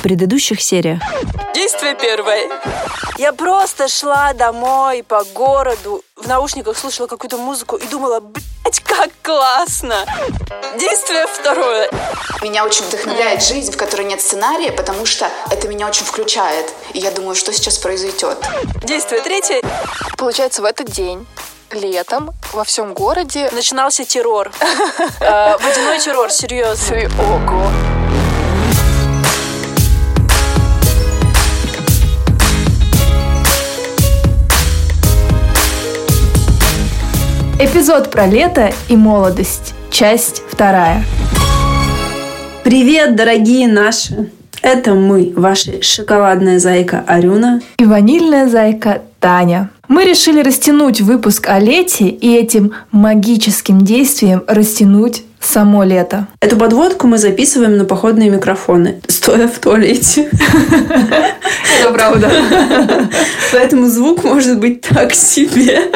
в предыдущих сериях. Действие первое. Я просто шла домой по городу, в наушниках слушала какую-то музыку и думала, блять, как классно. Действие второе. Меня очень вдохновляет жизнь, в которой нет сценария, потому что это меня очень включает. И я думаю, что сейчас произойдет. Действие третье. Получается, в этот день летом во всем городе начинался террор. Э, водяной террор, серьезно. Ого. Эпизод про лето и молодость. Часть вторая. Привет, дорогие наши! Это мы, ваша шоколадная зайка Арюна и ванильная зайка Таня. Мы решили растянуть выпуск о лете и этим магическим действием растянуть само лето. Эту подводку мы записываем на походные микрофоны, стоя в туалете. Это правда. Поэтому звук может быть так себе.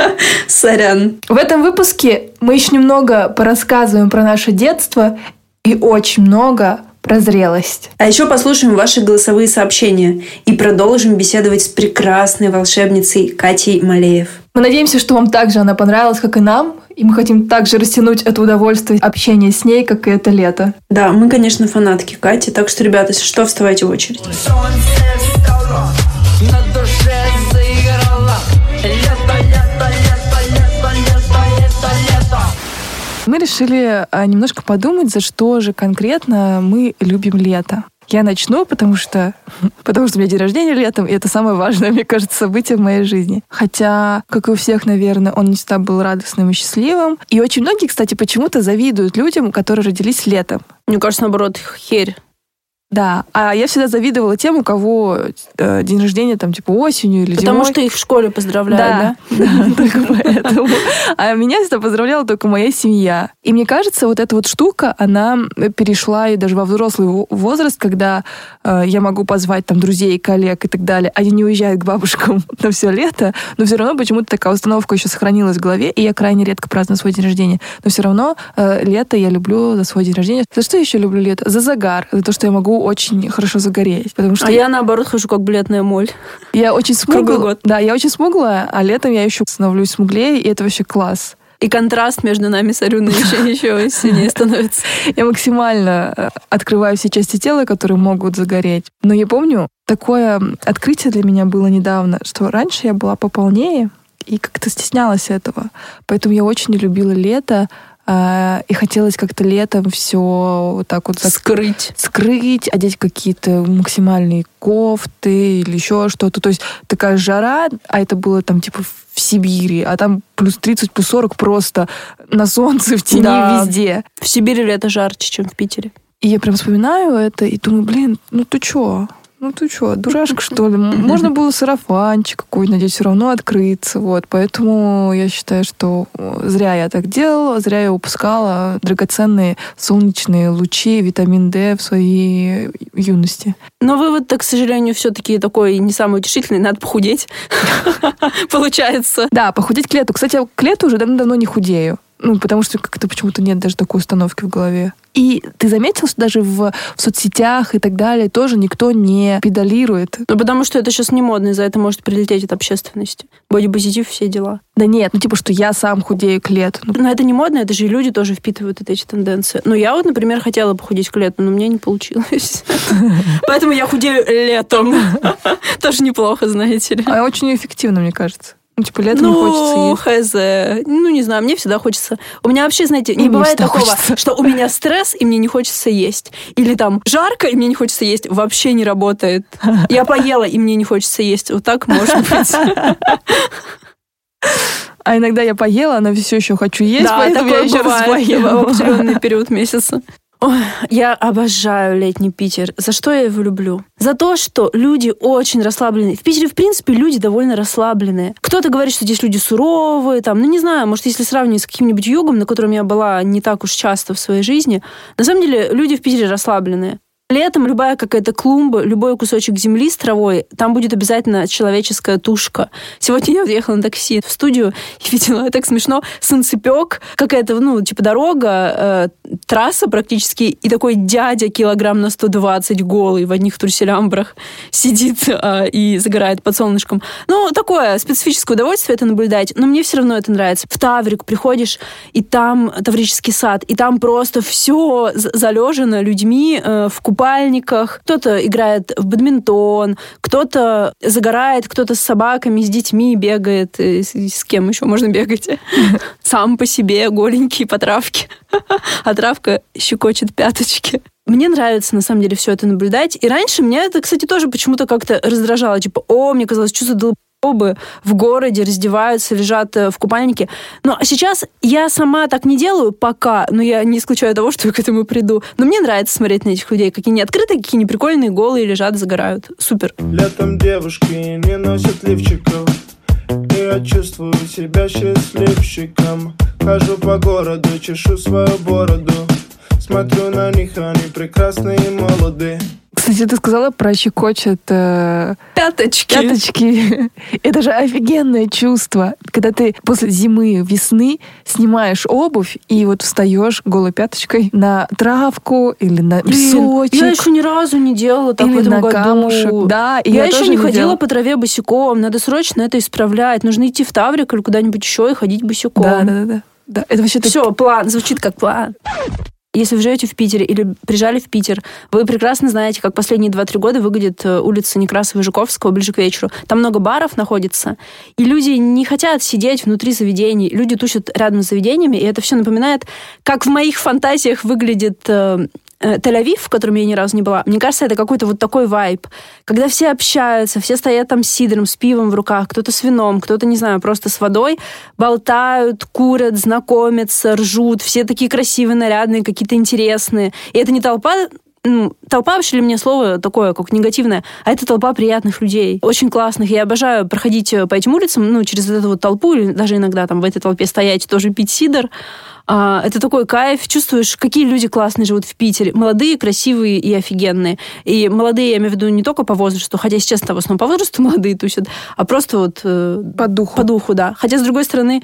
Сорян. В этом выпуске мы еще немного порассказываем про наше детство и очень много про зрелость. А еще послушаем ваши голосовые сообщения и продолжим беседовать с прекрасной волшебницей Катей Малеев. Мы надеемся, что вам также она понравилась, как и нам, и мы хотим также растянуть это удовольствие общения с ней, как и это лето. Да, мы, конечно, фанатки Кати, так что, ребята, если что, вставайте в очередь. Мы решили а, немножко подумать, за что же конкретно мы любим лето. Я начну, потому что, потому что у меня день рождения летом, и это самое важное, мне кажется, событие в моей жизни. Хотя, как и у всех, наверное, он не всегда был радостным и счастливым. И очень многие, кстати, почему-то завидуют людям, которые родились летом. Мне кажется, наоборот, херь. Да, а я всегда завидовала тем, у кого э, день рождения там типа осенью или Потому зимой. что их в школе поздравляют, да? Да, только поэтому. А меня всегда поздравляла только моя семья. И мне кажется, вот эта вот штука, она перешла и даже во взрослый возраст, когда э, я могу позвать там друзей, коллег и так далее. Они не уезжают к бабушкам на все лето, но все равно почему-то такая установка еще сохранилась в голове, и я крайне редко праздную свой день рождения. Но все равно э, лето я люблю за свой день рождения. За что я еще люблю лето? За загар. За то, что я могу очень хорошо загореть. Потому что а я, наоборот, хожу как бледная моль. Я очень смуглая. Да, я очень смуглая, а летом я еще становлюсь смуглее, и это вообще класс. И контраст между нами с Арюной еще, еще сильнее становится. Я максимально э, открываю все части тела, которые могут загореть. Но я помню, такое открытие для меня было недавно, что раньше я была пополнее и как-то стеснялась этого. Поэтому я очень не любила лето, и хотелось как-то летом все вот так вот скрыть, скрыть, одеть какие-то максимальные кофты или еще что-то. То есть такая жара, а это было там типа в Сибири, а там плюс 30, плюс 40 просто на солнце, в тени, да. везде. В Сибири лето жарче, чем в Питере. И я прям вспоминаю это и думаю, блин, ну ты чё? Ну ты что, дурашка, что ли? Можно было сарафанчик какой-нибудь надеть, все равно открыться. Вот. Поэтому я считаю, что зря я так делала, зря я упускала драгоценные солнечные лучи, витамин D в своей юности. Но вывод-то, к сожалению, все-таки такой не самый утешительный. Надо похудеть. Получается. Да, похудеть к лету. Кстати, к лету уже давно не худею. Ну, потому что как-то почему-то нет даже такой установки в голове. И ты заметил, что даже в, в соцсетях и так далее тоже никто не педалирует? Ну, потому что это сейчас не модно, и за это может прилететь от общественности. Бодипозитив, все дела. Да нет, ну типа, что я сам худею к лету. Ну, но это не модно, это же и люди тоже впитывают эти тенденции. Ну, я вот, например, хотела похудеть к лету, но мне не получилось. Поэтому я худею летом. Тоже неплохо, знаете ли. А очень эффективно, мне кажется. Ну, типа, летом ну, не хочется есть. хз. Ну, не знаю, мне всегда хочется... У меня вообще, знаете, не Ну, бывает такого, хочется. что у меня стресс, и мне не хочется есть. Или там жарко, и мне не хочется есть. Вообще не работает. Я поела, и мне не хочется есть. Вот так может быть. А иногда я поела, но все еще хочу есть, Да, поэтому я такое еще раз бывает в поела. определенный период месяца. Ой, я обожаю летний Питер. За что я его люблю? За то, что люди очень расслабленные. В Питере, в принципе, люди довольно расслабленные. Кто-то говорит, что здесь люди суровые, там, ну не знаю, может, если сравнивать с каким-нибудь югом, на котором я была не так уж часто в своей жизни, на самом деле люди в Питере расслабленные. Летом любая какая-то клумба, любой кусочек земли с травой, там будет обязательно человеческая тушка. Сегодня я въехала на такси в студию и видела, так смешно, солнцепек, какая-то, ну, типа дорога, э, трасса практически, и такой дядя килограмм на 120 голый в одних труселямбрах сидит э, и загорает под солнышком. Ну, такое специфическое удовольствие это наблюдать, но мне все равно это нравится. В Таврик приходишь, и там Таврический сад, и там просто все залежено людьми э, в купальниках, кто-то играет в бадминтон, кто-то загорает, кто-то с собаками, с детьми бегает, и с, и с кем еще можно бегать? Сам по себе, голенький по травке. А травка щекочет пяточки. Мне нравится, на самом деле, все это наблюдать. И раньше меня это, кстати, тоже почему-то как-то раздражало. Типа, о, мне казалось, что за долбоебы в городе раздеваются, лежат э, в купальнике. Но сейчас я сама так не делаю пока, но я не исключаю того, что я к этому приду. Но мне нравится смотреть на этих людей, какие они открытые, какие они прикольные, голые, лежат, загорают. Супер. Летом девушки не носят лифчиков я чувствую себя счастливчиком Хожу по городу, чешу свою бороду Смотрю на них, они прекрасные и молоды Кстати, ты сказала про щекочет э, Пяточки. пяточки. Это же офигенное чувство, когда ты после зимы, весны снимаешь обувь и вот встаешь голой пяточкой на травку или на Блин, песочек. я еще ни разу не делала так Или в этом на году. камушек, да, и я, я еще не не ходила делала. по траве босиком. Надо срочно это исправлять. Нужно идти в Таврик или куда-нибудь еще и ходить босиком. Да, да, да, да. Да, это вообще так- Все, план. Звучит как план. Если вы живете в Питере или приезжали в Питер, вы прекрасно знаете, как последние 2-3 года выглядит э, улица Некрасова и Жуковского ближе к вечеру. Там много баров находится, и люди не хотят сидеть внутри заведений. Люди тусят рядом с заведениями, и это все напоминает, как в моих фантазиях выглядит э, э, Тель-Авив, в котором я ни разу не была. Мне кажется, это какой-то вот такой вайб, когда все общаются, все стоят там с сидром, с пивом в руках, кто-то с вином, кто-то, не знаю, просто с водой, болтают, курят, знакомятся, ржут, все такие красивые, нарядные, какие-то интересные. И это не толпа ну, толпа вообще для меня слово такое, как негативное, а это толпа приятных людей, очень классных. Я обожаю проходить э, по этим улицам, ну, через вот эту вот толпу, или даже иногда там в этой толпе стоять, тоже пить сидр. А, это такой кайф. Чувствуешь, какие люди классные живут в Питере. Молодые, красивые и офигенные. И молодые, я имею в виду не только по возрасту, хотя, сейчас в основном по возрасту молодые тусят, а просто вот... э, По духу. По духу, да. Хотя, с другой стороны,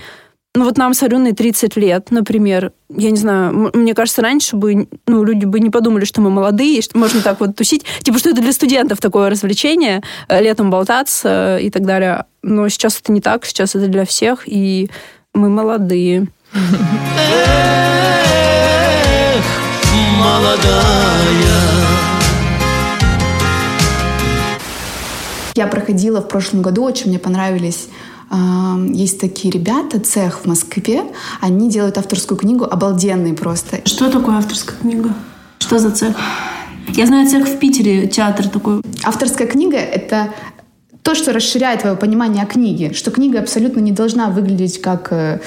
ну вот нам с Аленой 30 лет, например. Я не знаю, мне кажется, раньше бы ну, люди бы не подумали, что мы молодые, и что можно так вот тусить. Типа, что это для студентов такое развлечение, э, летом болтаться и так далее. Но сейчас это не так, сейчас это для всех, и мы молодые. Я проходила в прошлом году, очень мне понравились есть такие ребята, цех в Москве, они делают авторскую книгу, обалденные просто. Что такое авторская книга? Что за цех? Я знаю цех в Питере, театр такой. Авторская книга — это то, что расширяет твое понимание о книге, что книга абсолютно не должна выглядеть как э,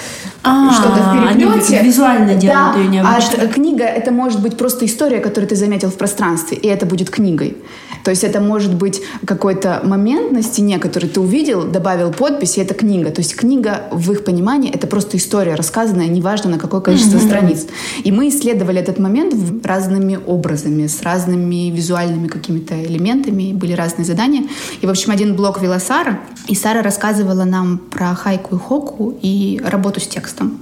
А, что-то в они переплете. визуально делают да, её необычно. а книга — это может быть просто история, которую ты заметил в пространстве, и это будет книгой. То есть это может быть какой-то момент на стене, который ты увидел, добавил подпись, и это книга. То есть книга в их понимании — это просто история, рассказанная, неважно на какое количество страниц. И мы исследовали этот момент разными образами, с разными визуальными какими-то элементами, были разные задания. И, в общем, один блок вела Сара, и Сара рассказывала нам про хайку и хоку и работу с текстом.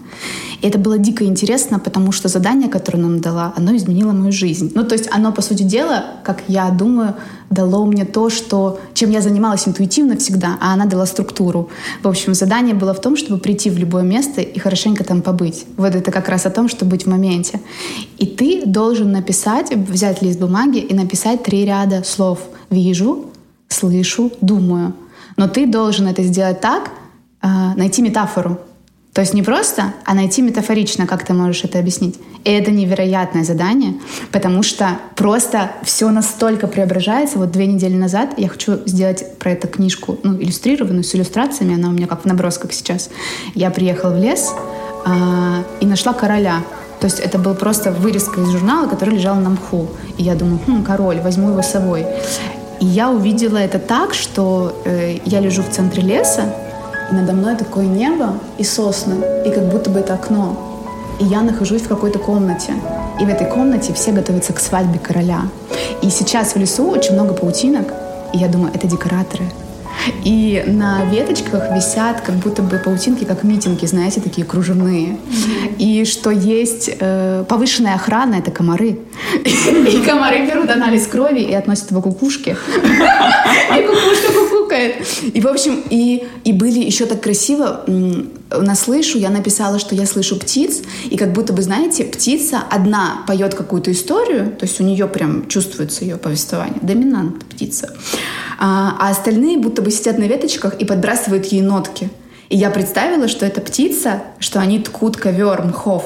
И это было дико интересно, потому что задание, которое нам дала, оно изменило мою жизнь. Ну, то есть оно, по сути дела, как я думаю, дало мне то, что, чем я занималась интуитивно всегда, а она дала структуру. В общем, задание было в том, чтобы прийти в любое место и хорошенько там побыть. Вот это как раз о том, чтобы быть в моменте. И ты должен написать, взять лист бумаги и написать три ряда слов. «Вижу», «слышу», «думаю». Но ты должен это сделать так, а, найти метафору. То есть не просто, а найти метафорично, как ты можешь это объяснить. И это невероятное задание, потому что просто все настолько преображается. Вот две недели назад я хочу сделать про это книжку, ну, иллюстрированную, с иллюстрациями, она у меня как в набросках сейчас. Я приехала в лес а, и нашла короля. То есть это был просто вырезка из журнала, который лежал на мху. И я думаю, хм, король, возьму его с собой. И я увидела это так, что э, я лежу в центре леса, и надо мной такое небо и сосны, и как будто бы это окно. И я нахожусь в какой-то комнате. И в этой комнате все готовятся к свадьбе короля. И сейчас в лесу очень много паутинок, и я думаю, это декораторы. И на веточках висят как будто бы паутинки, как митинги, знаете, такие кружевные. И что есть э, повышенная охрана, это комары. И комары берут анализ крови и относят его кукушке. И кукушка кукукает. И, в общем, и, и были еще так красиво, на слышу я написала, что я слышу птиц, и как будто бы, знаете, птица одна поет какую-то историю, то есть у нее прям чувствуется ее повествование, доминант птица, а, а остальные будто бы сидят на веточках и подбрасывают ей нотки. И я представила, что это птица, что они ткут ковер мхов.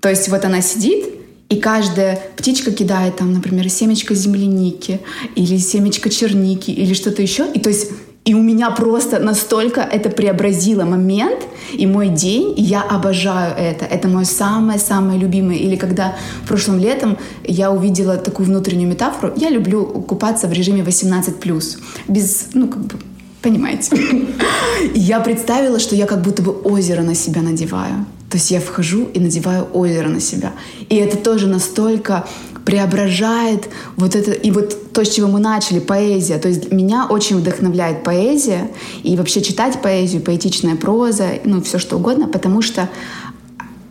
То есть вот она сидит, и каждая птичка кидает там, например, семечко земляники или семечко черники или что-то еще. И то есть и у меня просто настолько это преобразило момент и мой день, и я обожаю это. Это мое самое-самое любимое. Или когда прошлым летом я увидела такую внутреннюю метафору, я люблю купаться в режиме 18+, без, ну, как бы, понимаете. И я представила, что я как будто бы озеро на себя надеваю. То есть я вхожу и надеваю озеро на себя. И это тоже настолько преображает вот это, и вот то, с чего мы начали, поэзия. То есть меня очень вдохновляет поэзия, и вообще читать поэзию, поэтичная проза, ну, все что угодно, потому что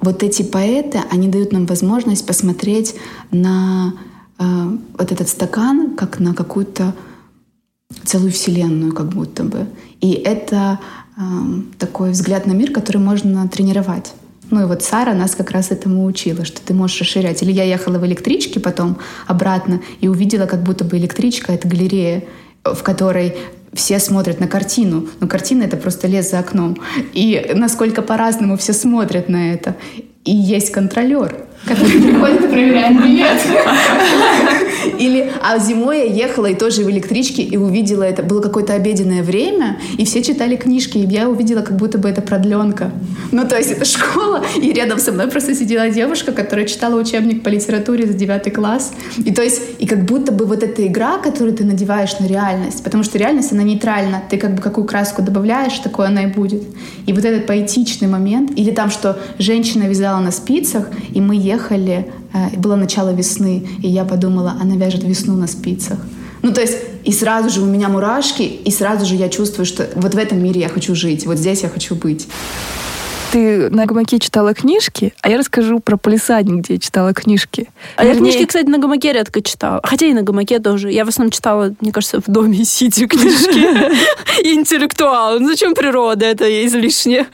вот эти поэты, они дают нам возможность посмотреть на э, вот этот стакан, как на какую-то целую вселенную, как будто бы. И это э, такой взгляд на мир, который можно тренировать. Ну и вот Сара нас как раз этому учила, что ты можешь расширять. Или я ехала в электричке потом обратно и увидела, как будто бы электричка — это галерея, в которой все смотрят на картину, но картина — это просто лес за окном. И насколько по-разному все смотрят на это. И есть контролер, который приходит и проверяет билет. Или, а зимой я ехала и тоже в электричке и увидела это. Было какое-то обеденное время, и все читали книжки, и я увидела, как будто бы это продленка. Ну, то есть это школа, и рядом со мной просто сидела девушка, которая читала учебник по литературе за девятый класс. И то есть, и как будто бы вот эта игра, которую ты надеваешь на реальность, потому что реальность, она нейтральна. Ты как бы какую краску добавляешь, такое она и будет. И вот этот поэтичный момент, или там, что женщина вязала на спицах, и мы ехали, э, было начало весны, и я подумала, она вяжет весну на спицах. Ну, то есть, и сразу же у меня мурашки, и сразу же я чувствую, что вот в этом мире я хочу жить, вот здесь я хочу быть. Ты на гамаке читала книжки, а я расскажу про полисадник, где я читала книжки. А я Вернее, книжки, кстати, на гамаке редко читала. Хотя и на гамаке тоже. Я в основном читала, мне кажется, в доме сидя книжки. Интеллектуал. Ну зачем природа? Это излишне.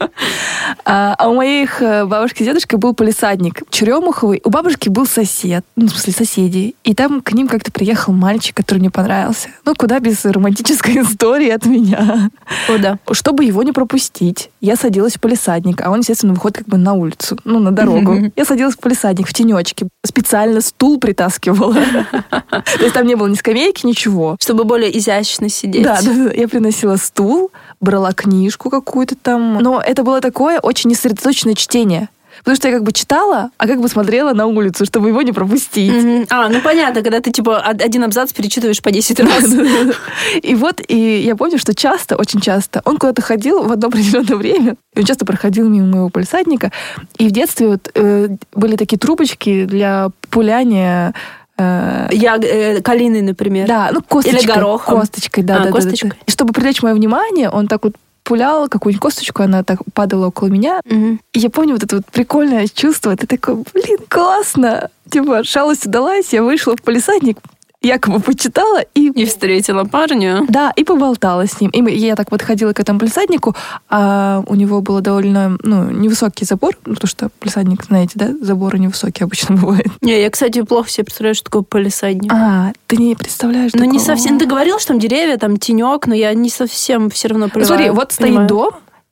А, а у моих э, бабушки и дедушки был полисадник Черемуховый. У бабушки был сосед, ну, в смысле, соседи. И там к ним как-то приехал мальчик, который мне понравился. Ну, куда без романтической истории от меня. О, да. Чтобы его не пропустить, я садилась в полисадник, а он, естественно, выходит как бы на улицу, ну, на дорогу. Я садилась в полисадник в тенечке, специально стул притаскивала. То есть там не было ни скамейки, ничего. Чтобы более изящно сидеть. Да, да. Я приносила стул, брала книжку какую-то там. Но это было такое очень несредоточенное чтение. Потому что я как бы читала, а как бы смотрела на улицу, чтобы его не пропустить. Мгм. А, ну понятно, когда ты типа од- один абзац перечитываешь по 10 раз. И вот, и я помню, что часто, очень часто, он куда-то ходил в одно определенное время, и он часто проходил мимо моего полисадника, и в детстве вот э, были такие трубочки для пуляния э, Я э, калины, например. Да, ну косточкой. Или горохом. Косточкой, да, А, да, да, да, косточкой. да. И чтобы привлечь мое внимание, он так вот пулял какую-нибудь косточку, она так падала около меня. Мгм. И я помню вот это вот прикольное чувство. Ты такой, блин, классно. Типа, шалость удалась, я вышла в полисадник, якобы почитала и... И встретила парня. Да, и поболтала с ним. И мы- я так подходила к этому полисаднику, а у него был довольно ну, невысокий забор, ну, потому что полисадник, знаете, да, заборы невысокие обычно бывают. Не, я, кстати, плохо себе представляю, что такое полисадник. А, ты не представляешь Ну, не совсем. Ты говорил, что там деревья, там тенек, но я не совсем все равно Ну, понимаю. смотри, вот стоит дом,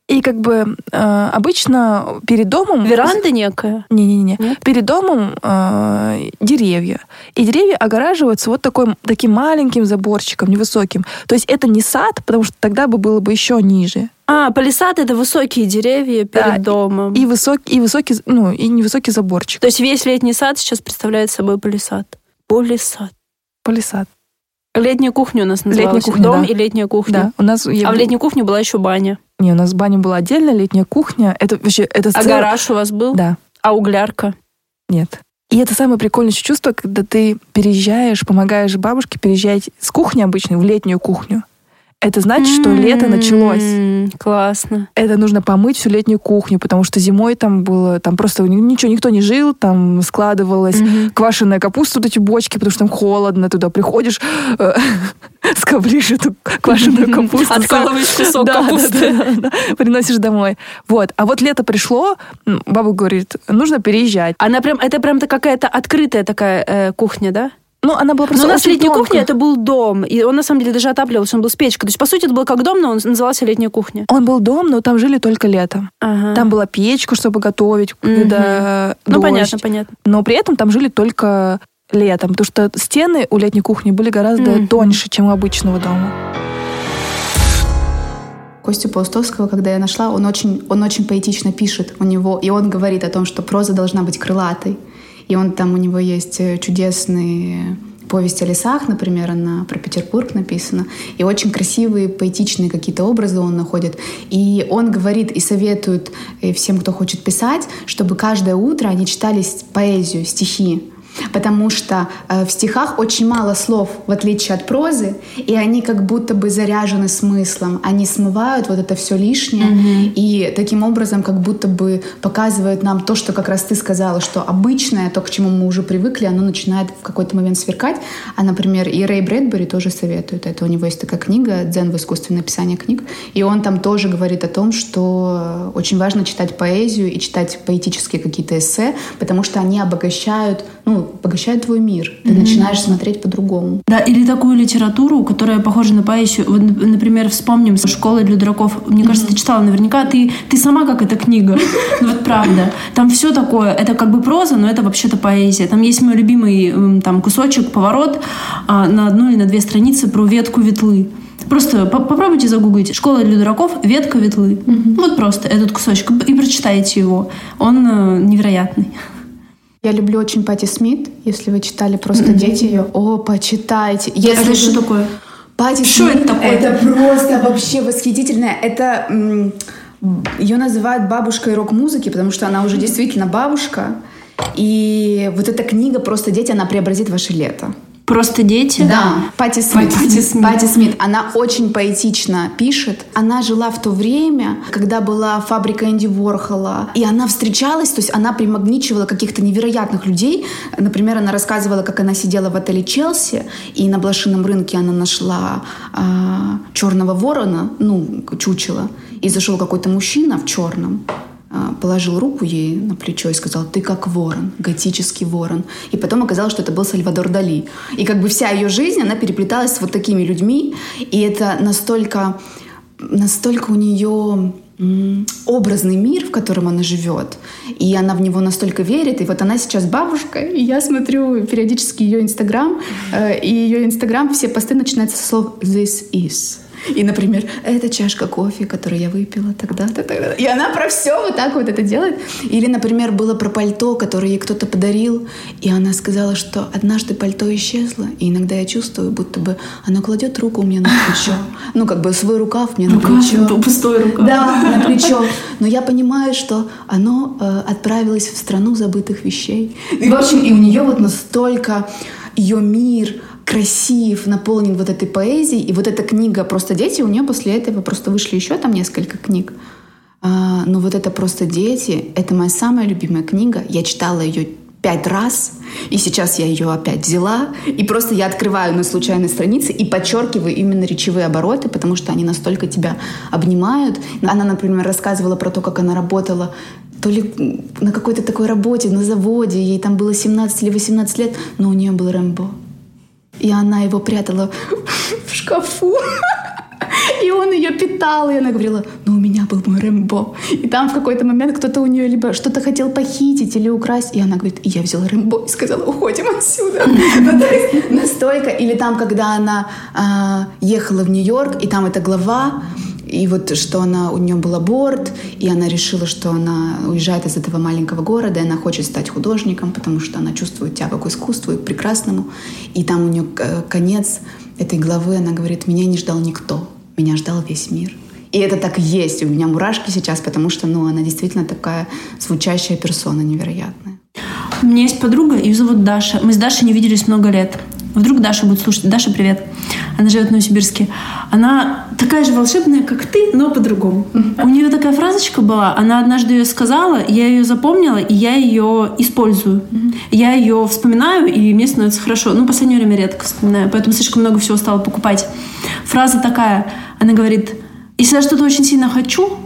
и как бы э, обычно перед домом... Веранда некая. Не-не-не. Перед домом э, деревья. И деревья огораживаются вот такой, таким маленьким заборчиком, невысоким. То есть это не сад, потому что тогда бы было бы еще ниже. А, палисад это высокие деревья перед Да, домом. И высокий, и высокий, ну, и невысокий заборчик. То есть весь летний сад сейчас представляет собой палисад. Полисад. Полисад. Летняя кухня у нас Летняя называлась. кухня, Дом да. и летняя кухня. Да, у нас... я- А в летней кухне была еще баня. Не, у нас баня была отдельно, летняя кухня. Это вообще... Это А гараж у вас был? Да, А углярка? нет. И это самое прикольное чувство, когда ты переезжаешь, помогаешь бабушке переезжать с кухни обычной в летнюю кухню. Это значит, что лето началось. Классно. Это нужно помыть всю летнюю кухню, потому что зимой там было, там просто ни- ничего, никто не жил, там складывалась квашеная капуста, вот эти бочки, потому что там холодно, туда приходишь, э, скоблишь эту квашеную капусту. Откалываешь кусок Да, капусты. да, да, да, приносишь домой. Вот. А вот лето пришло, баба говорит, нужно переезжать. Она прям, это прям какая-то открытая такая э, кухня, да? Ну, она была просто Но у нас летняя тонкая. кухня это был дом. И он на самом деле даже отапливался, он был с печкой. То есть, по сути, это был как дом, но он назывался летняя кухня. Он был дом, но там жили только летом. Ага. Там была печка, чтобы готовить, Мгм. когда Ну, дождь. понятно, понятно. Но при этом там жили только летом, потому что стены у летней кухни были гораздо Мгм. тоньше, чем у обычного дома. Костю Паустовского, когда я нашла, он очень, он очень поэтично пишет у него, и он говорит о том, что проза должна быть крылатой. И он там, у него есть э, чудесные повесть о лесах, например, она про Петербург написана, и очень красивые, поэтичные какие-то образы он находит. И он говорит и советует э, всем, кто хочет писать, чтобы каждое утро они читали поэзию, стихи. Потому что э, в стихах очень мало слов, в отличие от прозы, и они как будто бы заряжены смыслом. Они смывают вот это все лишнее, и таким образом как будто бы показывают нам то, что как раз ты сказала, что обычное, то, к чему мы уже привыкли, оно начинает в какой-то момент сверкать. А, например, и Рэй Брэдбери тоже советует это. У него есть такая книга «Дзен в искусстве написания книг», и он там тоже говорит о том, что очень важно читать поэзию и читать поэтические какие-то эссе, потому что они обогащают, ну, обогащают твой мир. Ты начинаешь смотреть по-другому. Да, или такую литературу, которая похожа на поэзию. Вот, нап- например, вспомним «Школа для дураков». Мне кажется, ты читала наверняка. Ты, ты сама как эта книга. Ну вот правда. Там все такое. Это как бы проза, но это вообще-то поэзия. Там есть мой любимый там кусочек, поворот а, на одну или на две страницы про ветку ветлы. Просто по- попробуйте загуглить «Школа для дураков. Ветка ветлы». Вот просто этот кусочек. И прочитайте его. Он э, невероятный. Я люблю очень Пати Смит. Если вы читали просто дети ее, о, почитайте. Если Это что такое? Пати Что Смит, это такое? Это просто вообще восхитительное. Это ее называют бабушкой рок-музыки, потому что она уже действительно бабушка. И вот эта книга «Просто дети», она преобразит ваше лето. Просто дети? Да, Пати Смит. Патти Смит. Патти Смит. Она очень поэтично пишет. Она жила в то время, когда была фабрика Энди Ворхола. И она встречалась, то есть она примагничивала каких-то невероятных людей. Например, она рассказывала, как она сидела в отеле Челси, и на блошином рынке она нашла а, черного ворона, ну, чучело. И зашел какой-то мужчина в черном положил руку ей на плечо и сказал, ты как ворон, готический ворон. И потом оказалось, что это был Сальвадор Дали. И как бы вся ее жизнь, она переплеталась с вот такими людьми, и это настолько, настолько у нее образный мир, в котором она живет, и она в него настолько верит, и вот она сейчас бабушка, и я смотрю периодически ее инстаграм, э, и ее инстаграм, все посты начинаются со слов «this is». И, например, это чашка кофе, которую я выпила тогда-то, тогда И она про все вот так вот это делает. Или, например, было про пальто, которое ей кто-то подарил, и она сказала, что однажды пальто исчезло, и иногда я чувствую, будто бы она кладет руку мне на плечо. Ну, как бы свой рукав мне на плечо. Пустой рука. Да, на плечо. Но я понимаю, что оно э, отправилось в страну забытых вещей. И, в общем, и у нее вот настолько ее мир красив, наполнен вот этой поэзией. И вот эта книга «Просто дети», у нее после этого просто вышли еще там несколько книг. А, но вот это «Просто дети» — это моя самая любимая книга. Я читала ее пять раз, и сейчас я ее опять взяла, и просто я открываю на случайной странице и подчеркиваю именно речевые обороты, потому что они настолько тебя обнимают. Она, например, рассказывала про то, как она работала то ли на какой-то такой работе, на заводе, ей там было 17 или 18 лет, но у нее был Рэмбо. И она его прятала в шкафу. И он ее питал, и она говорила, ну у меня был мой Рэмбо. И там в какой-то момент кто-то у нее либо что-то хотел похитить или украсть, и она говорит, и я взяла Рэмбо и сказала, уходим отсюда. Ну, то есть настолько. Или там, когда она а, ехала в Нью-Йорк, и там эта глава, и вот что она, у нее был аборт, и она решила, что она уезжает из этого маленького города, и она хочет стать художником, потому что она чувствует тягу к искусству и к прекрасному. И там у нее э, конец этой главы, она говорит, меня не ждал никто, меня ждал весь мир. И это так и есть. У меня мурашки сейчас, потому что ну, она действительно такая звучащая персона невероятная. У меня есть подруга, ее зовут Даша. Мы с Дашей не виделись много лет. Вдруг Даша будет слушать. Даша, привет. Она живет в Новосибирске. Она такая же волшебная, как ты, но по-другому. У нее такая фразочка была. Она однажды ее сказала, я ее запомнила, и я ее использую. Я ее вспоминаю, и мне становится хорошо. Ну, в последнее время редко вспоминаю, поэтому слишком много всего стала покупать. Фраза такая. Она говорит, если я что-то очень сильно хочу,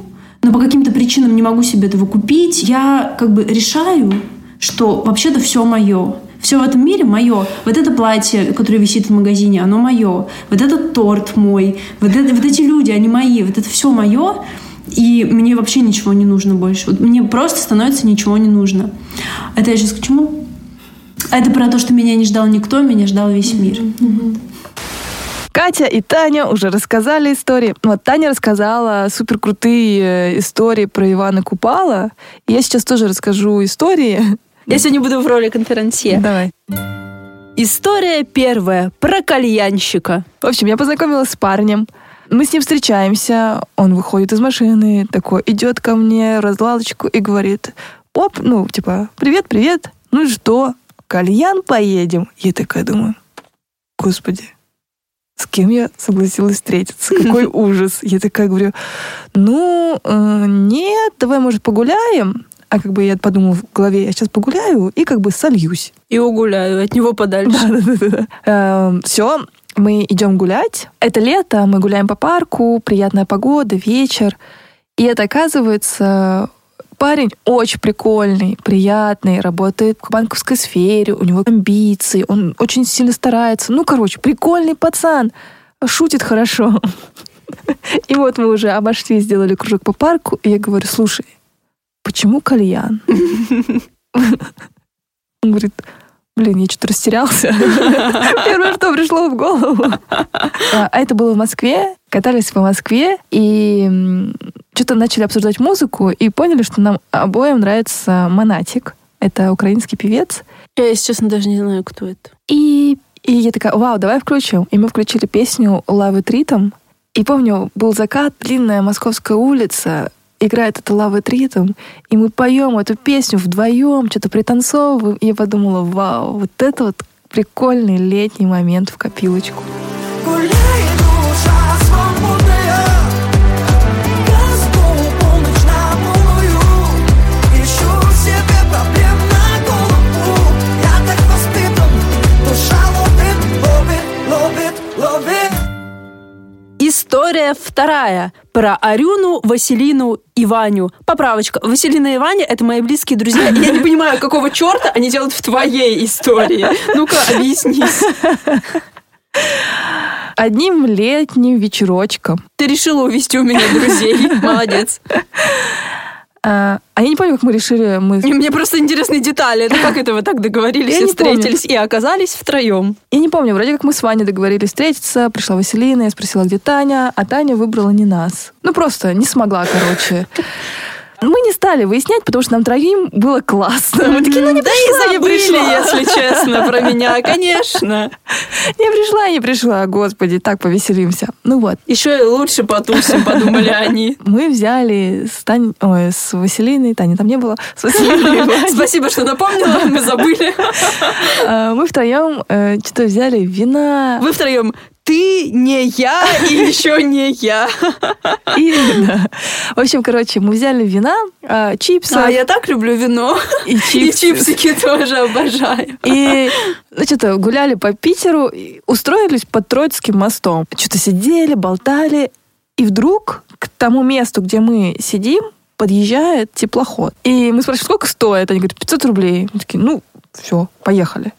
но по каким-то причинам не могу себе этого купить, я как бы решаю, что вообще-то все мое. Все в этом мире мое. Вот это платье, которое висит в магазине, оно мое. Вот этот торт мой. Вот, это, вот эти люди, они мои. Вот это все мое. И мне вообще ничего не нужно больше. Вот мне просто становится ничего не нужно. Это я сейчас к чему? Это про то, что меня не ждал никто, меня ждал весь мир. Катя и Таня уже рассказали истории. Вот Таня рассказала супер крутые истории про Ивана Купала. Я сейчас тоже расскажу истории. Я сегодня буду в роли конферансье. Давай. История первая про кальянщика. В общем, я познакомилась с парнем. Мы с ним встречаемся, он выходит из машины, такой идет ко мне, разлалочку и говорит, оп, ну, типа, привет, привет, ну и что, кальян поедем? Я такая думаю, господи, с кем я согласилась встретиться? Какой ужас. Я такая говорю, ну, э, нет, давай, может, погуляем? А как бы я подумала в голове, я сейчас погуляю и как бы сольюсь. И угуляю от него подальше. Все, Эм, мы идем гулять. Это лето, мы гуляем по парку, приятная погода, вечер. И это оказывается парень очень прикольный, приятный, работает в банковской сфере, у него амбиции, он очень сильно старается. Ну, короче, прикольный пацан, шутит хорошо. И вот мы уже обошли, сделали кружок по парку, и я говорю, слушай, почему кальян? Он говорит, блин, я что-то растерялся. Первое, что пришло в голову. А это было в Москве, катались по Москве, и что-то начали обсуждать музыку, и поняли, что нам обоим нравится Монатик. Это украинский певец. Я, если честно, даже не знаю, кто это. И, и я такая, вау, давай включим. И мы включили песню «Love it Rhythm». И помню, был закат, длинная московская улица, играет это Love it Rhythm, и мы поем эту песню вдвоем, что-то пританцовываем. И я подумала, вау, вот это вот прикольный летний момент в копилочку. Гуляет душа История вторая про Арюну, Василину и Ваню. Поправочка. Василина и Ваня — это мои близкие друзья. И я не понимаю, какого черта они делают в твоей истории. Ну-ка, объяснись. Одним летним вечерочком. Ты решила увести у меня друзей. Молодец. А а я не помню, как мы решили, мы Мне просто интересны детали. Это как это вы так договорились Я и помню. встретились и оказались втроем? Я не помню, вроде как мы с Ваней договорились встретиться, пришла Василина, я спросила, где Таня, а Таня выбрала не нас. Ну, просто не смогла, короче. Мы не стали выяснять, потому что нам троим было классно. Мы такие, ну не да пришла, и не забыли, пришла. если честно, про меня, конечно. Не пришла, не пришла, господи, так повеселимся. Ну вот. Еще и лучше потусим, подумали они. Мы взяли с Тань... Ой, с Василиной, Тани там не было, с Василиной. Спасибо, что напомнила, мы забыли. А, Мы втроем э, что-то взяли вина. Вы втроем ты, не я и еще не я. Именно. В общем, короче, мы взяли вина, а, чипсы А я так люблю вино. и И чипсы. чипсики тоже обожаю. И, ну, что-то гуляли по Питеру, и устроились под Троицким мостом. Что-то сидели, болтали, и вдруг к тому месту, где мы сидим, подъезжает теплоход. И мы спрашиваем, сколько стоит? Они говорят, 500 рублей. Мы такие, ну, все, поехали.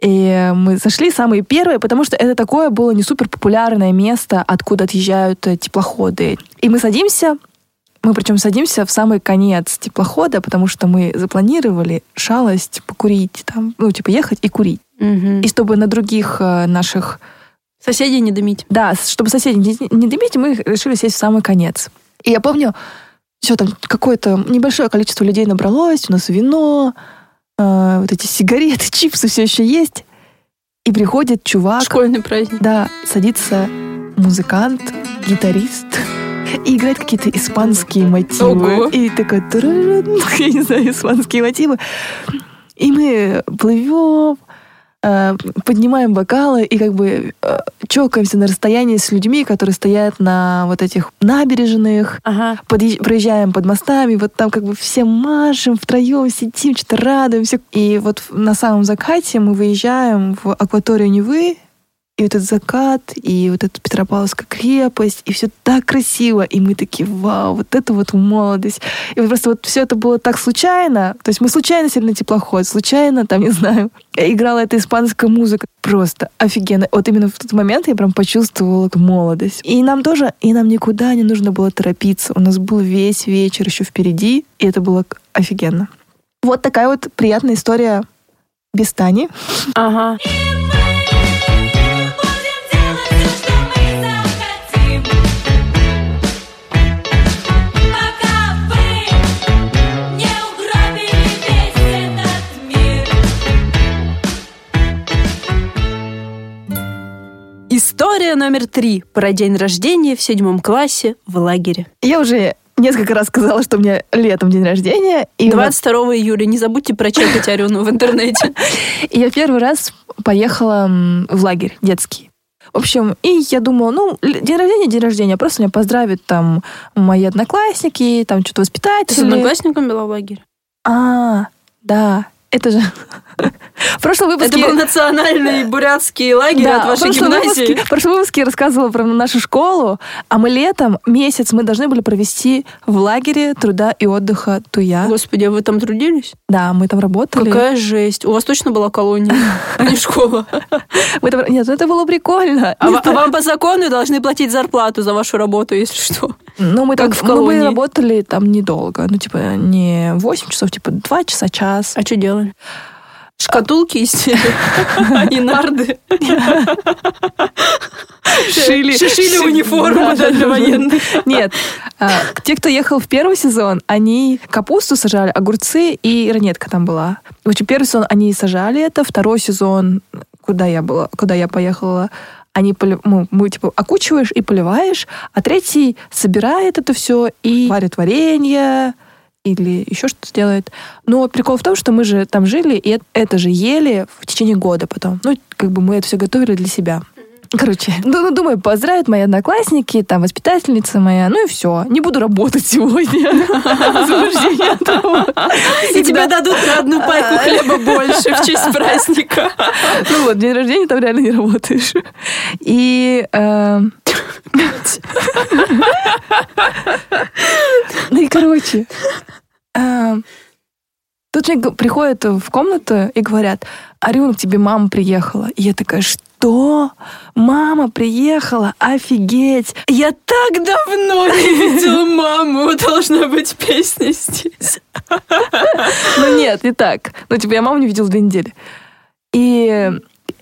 И мы зашли самые первые, потому что это такое было не супер популярное место, откуда отъезжают э, теплоходы. И мы садимся, мы причем садимся в самый конец теплохода, потому что мы запланировали шалость покурить там, ну, типа ехать и курить. И чтобы на других э, наших Соседей не дымить. да, чтобы соседи не, не дымить, мы решили сесть в самый конец. И я помню, все там какое-то небольшое количество людей набралось, у нас вино, э, вот эти сигареты, чипсы все еще есть. И приходит чувак, Школьный праздник. да, садится музыкант, гитарист, и играет какие-то испанские мотивы. Ого. И такой, «Турурун», я не знаю, испанские мотивы. И мы плывем, э, поднимаем бокалы и как бы э, чокаемся на расстоянии с людьми, которые стоят на вот этих набережных, Ага. подъезж- проезжаем под мостами, вот там как бы все машем, втроем сидим, что-то радуемся. И вот на самом закате мы выезжаем в акваторию Невы, и вот этот закат, и вот эта Петропавловская крепость, и все так красиво. И мы такие, вау, вот это вот молодость. И вот просто вот все это было так случайно. То есть мы случайно сели на теплоход, случайно, там, не знаю, играла эта испанская музыка. Просто офигенно. Вот именно в тот момент я прям почувствовала эту молодость. И нам тоже, и нам никуда не нужно было торопиться. У нас был весь вечер еще впереди, и это было офигенно. Вот такая вот приятная история без Тани. Ага. История номер три про день рождения в седьмом классе в лагере. Я уже несколько раз сказала, что у меня летом день рождения. И, у нас- 22 июля. Не забудьте прочекать Арену в интернете. и я первый раз поехала в лагерь детский. В общем, и я думала, ну, день рождения, день рождения, просто меня поздравят там мои одноклассники, там что-то Ты с воспитатели. одноклассником была в лагере? А, да, это же... В прошлом выпуске... Это был национальный бурятский лагерь Да, от в вашей прошлом гимназии. выпуске- в прошлом выпуске я рассказывала про нашу школу, а мы летом месяц мы должны были провести в лагере труда и отдыха Туя. Господи, а вы там трудились? Да, мы там работали. Какая жесть. У вас точно была колония, а не школа. Нет, ну это было прикольно. А а вам по закону должны платить зарплату за вашу работу, если что. Ну, мы в ну, мы работали там недолго. Ну, типа, не 8 часов, типа 2 часа, час. А что делали? Шкатулки из и нарды. Шили. Шили униформу Да, для военных. Нет. а, те, кто ехал в первый сезон, они капусту сажали, огурцы и ранетка там была. В общем, первый сезон они сажали это, второй сезон, куда я была, куда я поехала, они ну, мы типа окучиваешь и поливаешь, а третий собирает это все и варит варенье или еще что-то делает. Но прикол в том, что мы же там жили, и это- же ели в течение года потом. Ну, как бы мы это все готовили для себя. Короче, ну, ну, думаю, поздравят мои одноклассники, там, воспитательница моя, ну и все. Не буду работать сегодня. И тебе дадут на одну пайку хлеба больше в честь праздника. Ну вот, день рождения там реально не работаешь. И... Ну и, короче, э, тут мне приходят в комнату и говорят, Арюн, к тебе мама приехала. И я такая, что? Мама приехала? Офигеть! Я так давно не видела маму. Должна быть песня здесь. Ну нет, не так. Ну, типа, я маму не видела две недели. И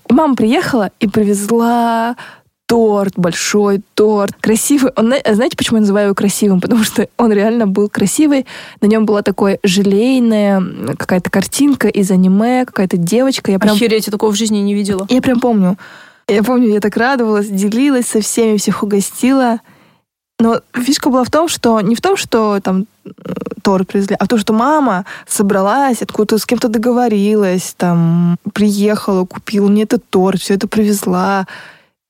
мама приехала и привезла торт, большой торт, красивый. Он, зна- знаете, почему я называю его красивым? Потому что он реально был красивый. На нем была такая желейная какая-то картинка из аниме, какая-то девочка. Я прям, Охереть, я такого в жизни не видела. я прям помню. Я помню, я так радовалась, делилась со всеми, всех угостила. Но фишка была в том, что не в том, что там торт привезли, а в том, что мама собралась, откуда-то с кем-то договорилась, там, приехала, купила мне этот торт, все это привезла.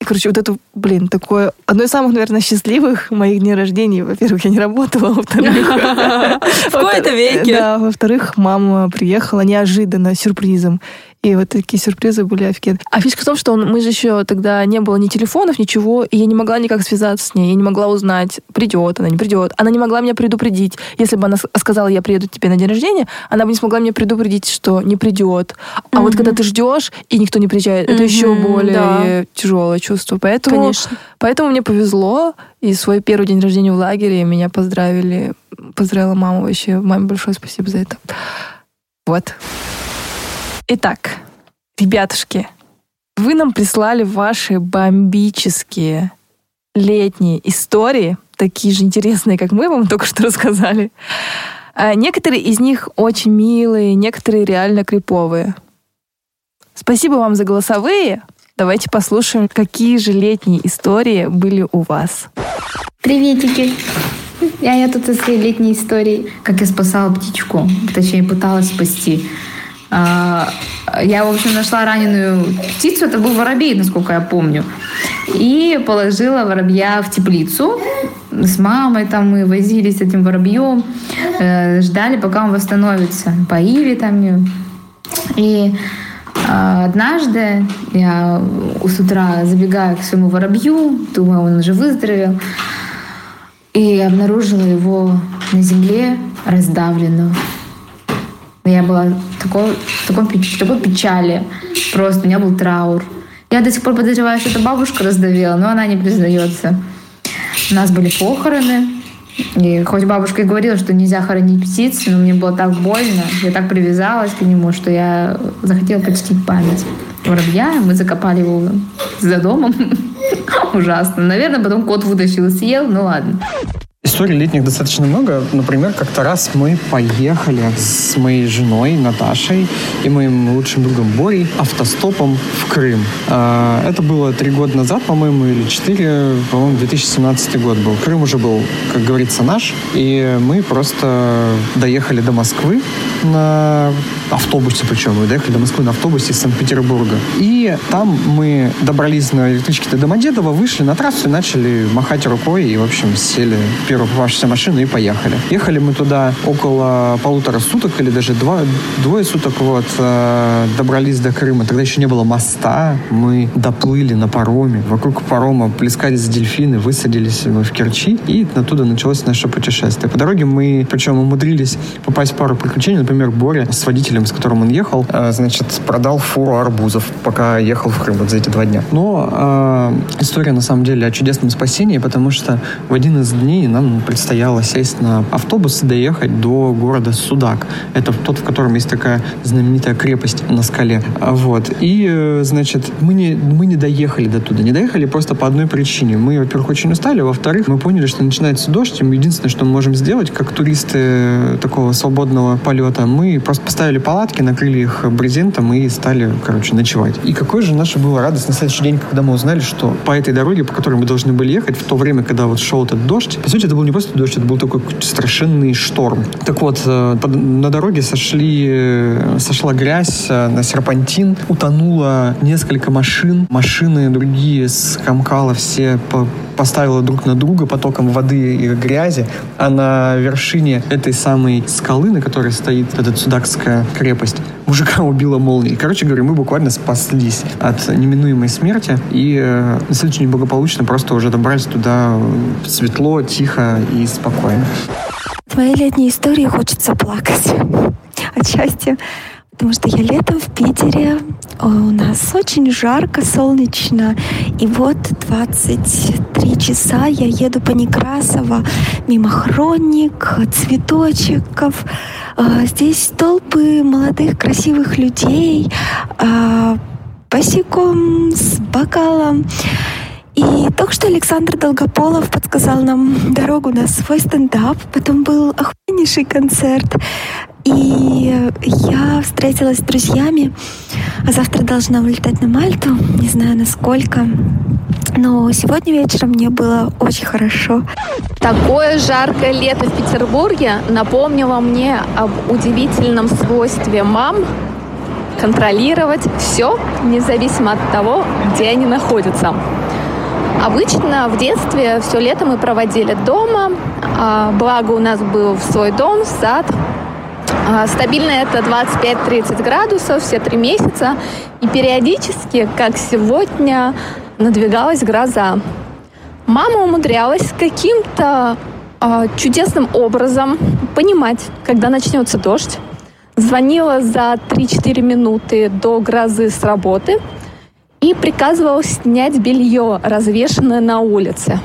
И, короче, вот это, блин, такое одно из самых, наверное, счастливых моих дней рождения. Во-первых, я не работала, во-вторых... В кои-то веке. Да, во-вторых, мама приехала неожиданно, сюрпризом. И вот такие сюрпризы были офигенные. А фишка в том, что он- мы же еще тогда не было ни телефонов, ничего, и я не могла никак связаться с ней. Я не могла узнать, придет она, не придет. Она не могла меня предупредить. Если бы она сказала, я приеду к тебе на день рождения, она бы не смогла мне предупредить, что не придет. А вот когда ты ждешь, и никто не приезжает, это еще более да. тяжелое чувство. Поэтому, Конечно. поэтому мне повезло, и свой первый день рождения в лагере меня поздравили. Поздравила мама вообще. Маме большое спасибо за это. Вот. Итак, ребятушки, вы нам прислали ваши бомбические летние истории, такие же интересные, как мы вам только что рассказали. А некоторые из них очень милые, некоторые реально криповые. Спасибо вам за голосовые. Давайте послушаем, какие же летние истории были у вас. Приветики! Я, я тут со своей летней историей, как я спасала птичку, точнее пыталась спасти. А, Я, в общем, нашла раненую птицу, это был воробей, насколько я помню, и положила воробья в теплицу. С мамой там мы возились с этим воробьем, э, ждали, пока он восстановится. Поили там ее. И а, однажды я с утра забегаю к своему воробью, думаю, он уже выздоровел, и обнаружила его на земле раздавленную. Я была в такой, в таком печали. Просто у меня был траур. Я до сих пор подозреваю, что это бабушка раздавила, но она не признается. У нас были похороны. И хоть бабушка и говорила, что нельзя хоронить птиц, но мне было так больно, я так привязалась к нему, что я захотела почтить память воробья. Мы закопали его за домом. Ужасно. Наверное, потом кот вытащил и съел. Ну ладно. Историй летних достаточно много. Например, как-то раз мы поехали с моей женой Наташей и моим лучшим другом Борей автостопом в Крым. А, Это было три года назад, по-моему, или четыре, по-моему, 2017 год был. Крым уже был, как говорится, наш. И мы просто доехали до Москвы на автобусе, причем мы доехали до Москвы на автобусе из Санкт-Петербурга. И там мы добрались на электричке до Домодедово, вышли на трассу и начали махать рукой и, в общем, сели в первую попавшуюся машину и поехали. Ехали мы туда около полутора суток или даже два, двое суток вот э, добрались до Крыма. Тогда еще не было моста. Мы доплыли на пароме. Вокруг парома плескались дельфины, высадились мы в Керчи и оттуда началось наше путешествие. По дороге мы, причем, умудрились попасть в пару приключений. Например, Боря с водителем, с которым он ехал, э, значит, продал фуру арбузов, пока ехал в Крым вот за эти два дня. Но э, история на самом деле о чудесном спасении, потому что в один из дней нам предстояло сесть на автобус и доехать до города Судак. Это тот, в котором есть такая знаменитая крепость на скале. А, Вот. И, э, значит, мы не, мы не доехали до туда. Не доехали просто по одной причине. Мы, во-первых, очень устали, во-вторых, мы поняли, что начинается дождь, и единственное, что мы можем сделать, как туристы такого свободного полета, мы просто поставили палатки, накрыли их брезентом и стали, короче, ночевать. И какой же наша была радость на следующий день, когда мы узнали, что по этой дороге, по которой мы должны были ехать, в то время, когда вот шел этот дождь, по сути, это был не просто дождь, это был такой страшенный шторм. Так вот, э, на дороге сошли, э, сошла грязь э, на серпантин, утонуло несколько машин, машины другие скомкало все по- поставила друг на друга потоком воды и грязи, а на вершине этой самой скалы, на которой стоит эта Судакская крепость, мужика убила молнией. Короче говоря, мы буквально спаслись от неминуемой смерти и э, день благополучно просто уже добрались туда светло, тихо и спокойно. В моей летней истории хочется плакать от счастья, потому что я летом в Питере, э, у нас очень жарко, солнечно, и вот 23 часа я еду по Некрасово, мимо хроник, цветочков, Э, здесь толпы молодых красивых людей, э, босиком, с бокалом. И только что Александр Долгополов подсказал нам дорогу на свой стендап. Потом был охуеннейший концерт. И я встретилась с друзьями. А завтра должна улетать на Мальту. Не знаю, насколько. Но сегодня вечером мне было очень хорошо. Такое жаркое лето в Петербурге напомнило мне об удивительном свойстве мам контролировать все, независимо от того, где они находятся. Обычно в детстве все лето мы проводили дома, а, благо у нас был свой дом, сад. А, Стабильно это 25-30 градусов все три месяца. И периодически, как сегодня, надвигалась гроза. Мама умудрялась каким-то а, чудесным образом понимать, когда начнется дождь. Звонила за 3-4 минуты до грозы с работы и приказывала снять белье, развешенное на улице.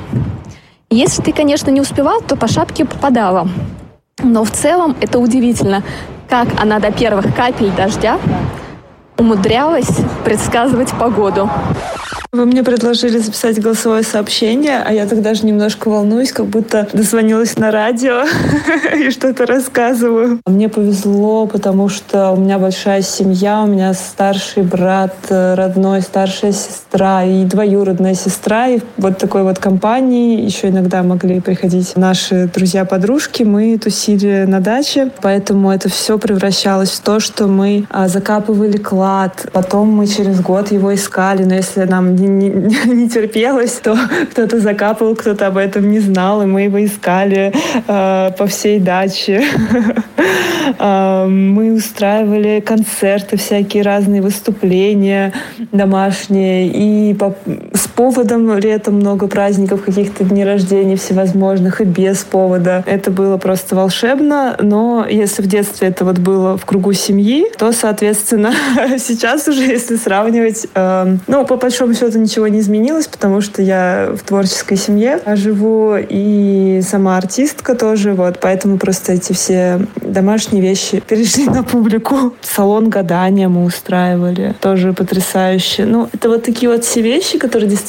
Если ты, конечно, не успевал, то по шапке попадала. Но в целом это удивительно, как она до первых капель дождя умудрялась предсказывать погоду. Вы мне предложили записать голосовое сообщение, а я так даже немножко волнуюсь, как будто дозвонилась на радио и что-то рассказываю. Мне повезло, потому что у меня большая семья, у меня старший брат, э, родной, старшая сестра и двоюродная сестра. И вот такой вот компании еще иногда могли приходить наши друзья-подружки. Мы тусили на даче, поэтому это все превращалось в то, что мы а, закапывали клад. Потом мы через год его искали, но если нам не, не, не терпелось, то кто-то закапывал, кто-то об этом не знал, и мы его искали э, по всей даче. Э, мы устраивали концерты, всякие разные выступления домашние, и поводом летом много праздников, каких-то дней рождения всевозможных, и без повода. Это было просто волшебно, но если в детстве это вот было в кругу семьи, то, соответственно, сейчас уже, если сравнивать, э, ну, по большому счету ничего не изменилось, потому что я в творческой семье живу и сама артистка тоже, вот, поэтому просто эти все домашние вещи перешли на публику. Салон гадания мы устраивали, тоже потрясающе. Ну, это вот такие вот все вещи, которые действительно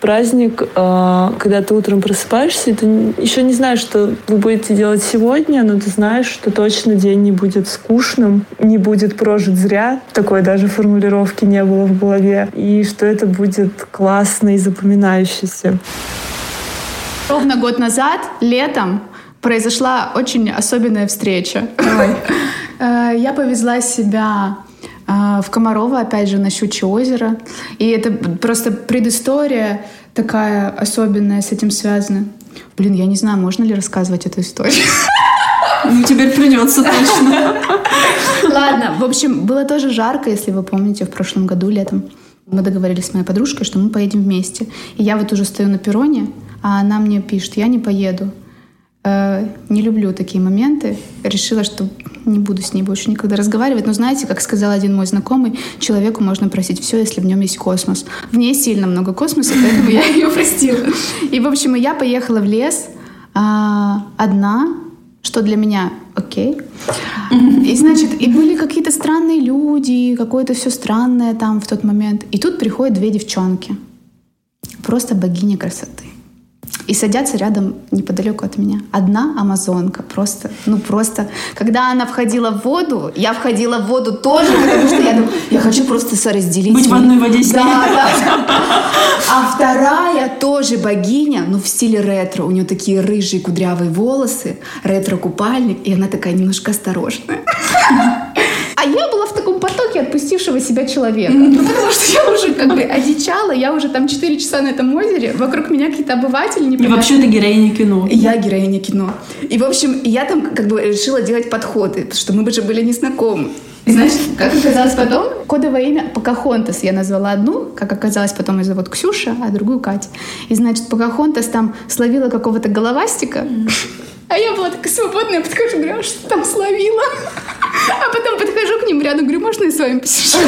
праздник, э, когда ты утром просыпаешься, ты еще не знаешь, что вы будете делать сегодня, но ты знаешь, что точно день не будет скучным, не будет прожит зря. Такой даже формулировки не было в голове. И что это будет классно и запоминающееся. Ровно год назад, летом, произошла очень особенная встреча. Э, Я повезла себя в Комарово, опять же, на Щучье озеро. И это просто предыстория такая особенная с этим связана. Блин, я не знаю, можно ли рассказывать эту историю. Ну, теперь придется точно. Ладно, в общем, было тоже жарко, если вы помните, в прошлом году летом. Мы договорились с моей подружкой, что мы поедем вместе. И я вот уже стою на перроне, а она мне пишет, я не поеду. Э, не люблю такие моменты. Решила, что не буду с ней больше никогда разговаривать. Но знаете, как сказал один мой знакомый, человеку можно просить все, если в нем есть космос. В ней сильно много космоса, поэтому я ее простила. И, в общем, я поехала в лес а, одна, что для меня окей. И, значит, и были какие-то странные люди, какое-то все странное там в тот момент. И тут приходят две девчонки. Просто богиня красоты. И садятся рядом неподалеку от меня. Одна амазонка, просто, ну просто. Когда она входила в воду, я входила в воду тоже, потому что я думаю, я хочу просто соразделить. Быть в одной воде с ней. Да, да. А вторая тоже богиня, но в стиле ретро. У нее такие рыжие кудрявые волосы, ретро-купальник, и она такая немножко осторожная. А я была отпустившего себя человека. Ну, потому что я уже как бы одичала, я уже там 4 часа на этом озере, вокруг меня какие-то обыватели И непонятные. вообще ты героиня кино. Я героиня кино. И, в общем, я там как бы решила делать подходы, потому что мы бы же были не знакомы. И знаешь, как оказалось потом, кодовое имя Покахонтас я назвала одну, как оказалось потом ее зовут Ксюша, а другую Катя. И, значит, Покахонтас там словила какого-то головастика, а я была такая свободная, подхожу, говорю, а что там словила? А потом подхожу к ним рядом, говорю, можно я с вами посижу?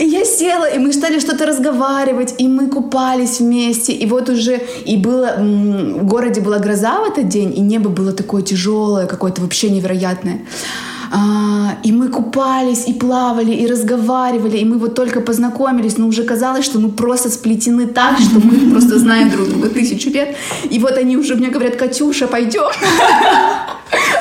И я села, и мы стали что-то разговаривать, и мы купались вместе, и вот уже, и было, в городе была гроза в этот день, и небо было такое тяжелое, какое-то вообще невероятное. А, и мы купались, и плавали, и разговаривали, и мы вот только познакомились, но уже казалось, что мы просто сплетены так, что мы просто знаем друг друга тысячу лет. И вот они уже мне говорят, Катюша, пойдем.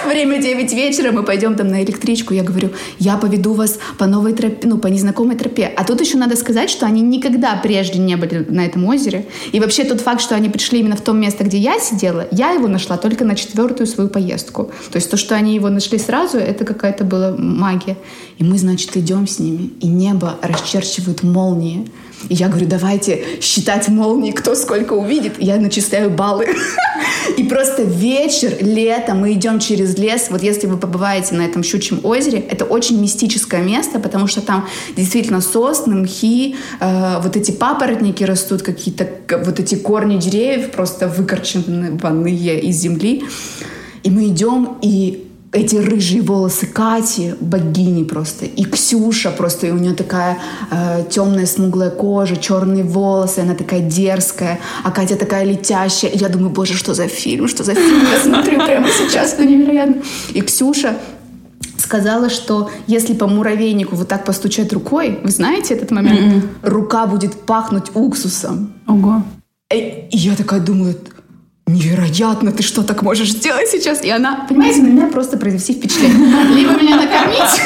Время 9 вечера, мы пойдем там на электричку. Я говорю, я поведу вас по новой тропе, ну, по незнакомой тропе. А тут еще надо сказать, что они никогда прежде не были на этом озере. И вообще тот факт, что они пришли именно в том место, где я сидела, я его нашла только на четвертую свою поездку. То есть то, что они его нашли сразу, это какая-то была магия. И мы, значит, идем с ними, и небо расчерчивают молнии. И я говорю, давайте считать молнии, кто сколько увидит. Я начисляю баллы. И просто вечер, лето, мы идем через лес. Вот если вы побываете на этом щучьем озере, это очень мистическое место, потому что там действительно сосны, мхи, э, вот эти папоротники растут, какие-то вот эти корни деревьев просто выкорченные из земли. И мы идем, и эти рыжие волосы Кати, богини просто, и Ксюша просто, и у нее такая э, темная смуглая кожа, черные волосы, она такая дерзкая, а Катя такая летящая. И я думаю, боже, что за фильм, что за фильм я смотрю прямо сейчас, это невероятно. И Ксюша сказала, что если по муравейнику вот так постучать рукой, вы знаете этот момент? Рука будет пахнуть уксусом. Ого. И я такая думаю, невероятно, ты что так можешь сделать сейчас? И она, понимаете, на меня просто произвести впечатление. Либо меня накормить,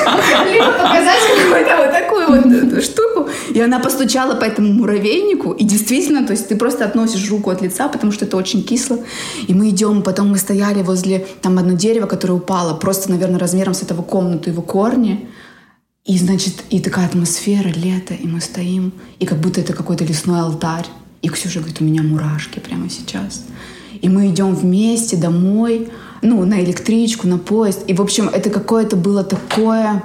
либо показать какую-то вот такую вот штуку. И она постучала по этому муравейнику, и действительно, то есть ты просто относишь руку от лица, потому что это очень кисло. И мы идем, потом мы стояли возле там одно дерево, которое упало, просто, наверное, размером с этого комнату его корни. И, значит, и такая атмосфера, лето, и мы стоим, и как будто это какой-то лесной алтарь. И Ксюша говорит, у меня мурашки прямо сейчас. И мы идем вместе домой, ну, на электричку, на поезд. И, в общем, это какое-то было такое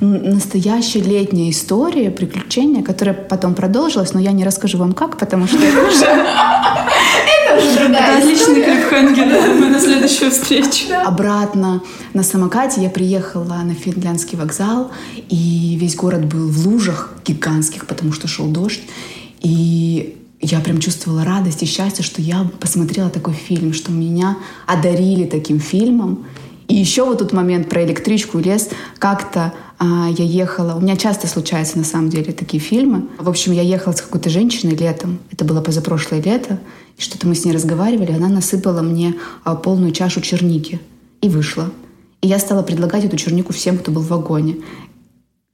настоящая летняя история, приключение, которое потом продолжилось, но я не расскажу вам как, потому что это уже, это уже другая отличный клипхенгер, на следующую встречу. Обратно на самокате я приехала на финляндский вокзал, и весь город был в лужах гигантских, потому что шел дождь. И я прям чувствовала радость и счастье, что я посмотрела такой фильм, что меня одарили таким фильмом. И еще вот тот момент про электричку и лес. Как-то а, я ехала... У меня часто случаются, на самом деле, такие фильмы. В общем, я ехала с какой-то женщиной летом. Это было позапрошлое лето. И что-то мы с ней разговаривали. Она насыпала мне а, полную чашу черники. И вышла. И я стала предлагать эту чернику всем, кто был в вагоне.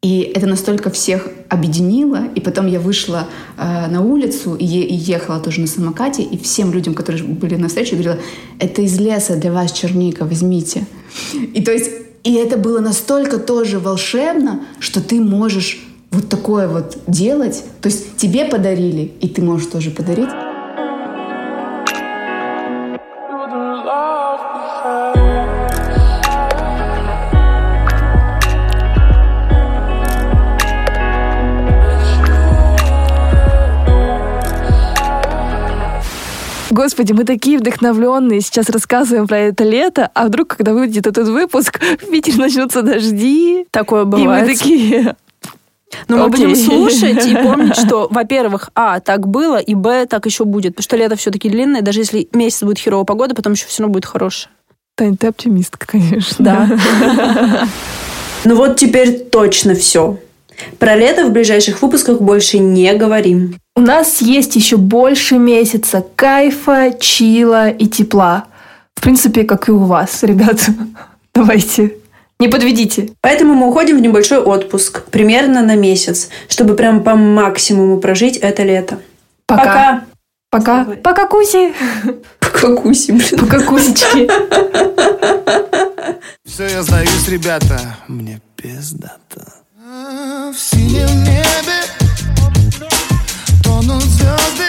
И это настолько всех объединило. И потом я вышла э, на улицу и, е- и ехала тоже на самокате. И всем людям, которые были на встрече, говорила, это из леса для вас черника, возьмите. И то есть, и это было настолько тоже волшебно, что ты можешь вот такое вот делать. То есть тебе подарили, и ты можешь тоже подарить. Господи, мы такие вдохновленные, сейчас рассказываем про это лето, а вдруг, когда выйдет этот выпуск, в Питере начнутся дожди. Такое И бывает. мы такие... Но мы Окей. будем слушать и помнить, что, во-первых, а, так было, и б, так еще будет. Потому что лето все-таки длинное, даже если месяц будет херовая погода, потом еще все равно будет хорошее. Тань, ты оптимистка, конечно. Да. Ну вот теперь точно все. Про лето в ближайших выпусках больше не говорим. У нас есть еще больше месяца кайфа, чила и тепла. В принципе, как и у вас, ребята. Давайте, не подведите. Поэтому мы уходим в небольшой отпуск, примерно на месяц, чтобы прям по максимуму прожить это лето. Пока. Пока. Пока, Куси. Пока, Куси, блин. Пока, Кусечки. Все, я сдаюсь, ребята. Мне в синем небе. Тонут звезды.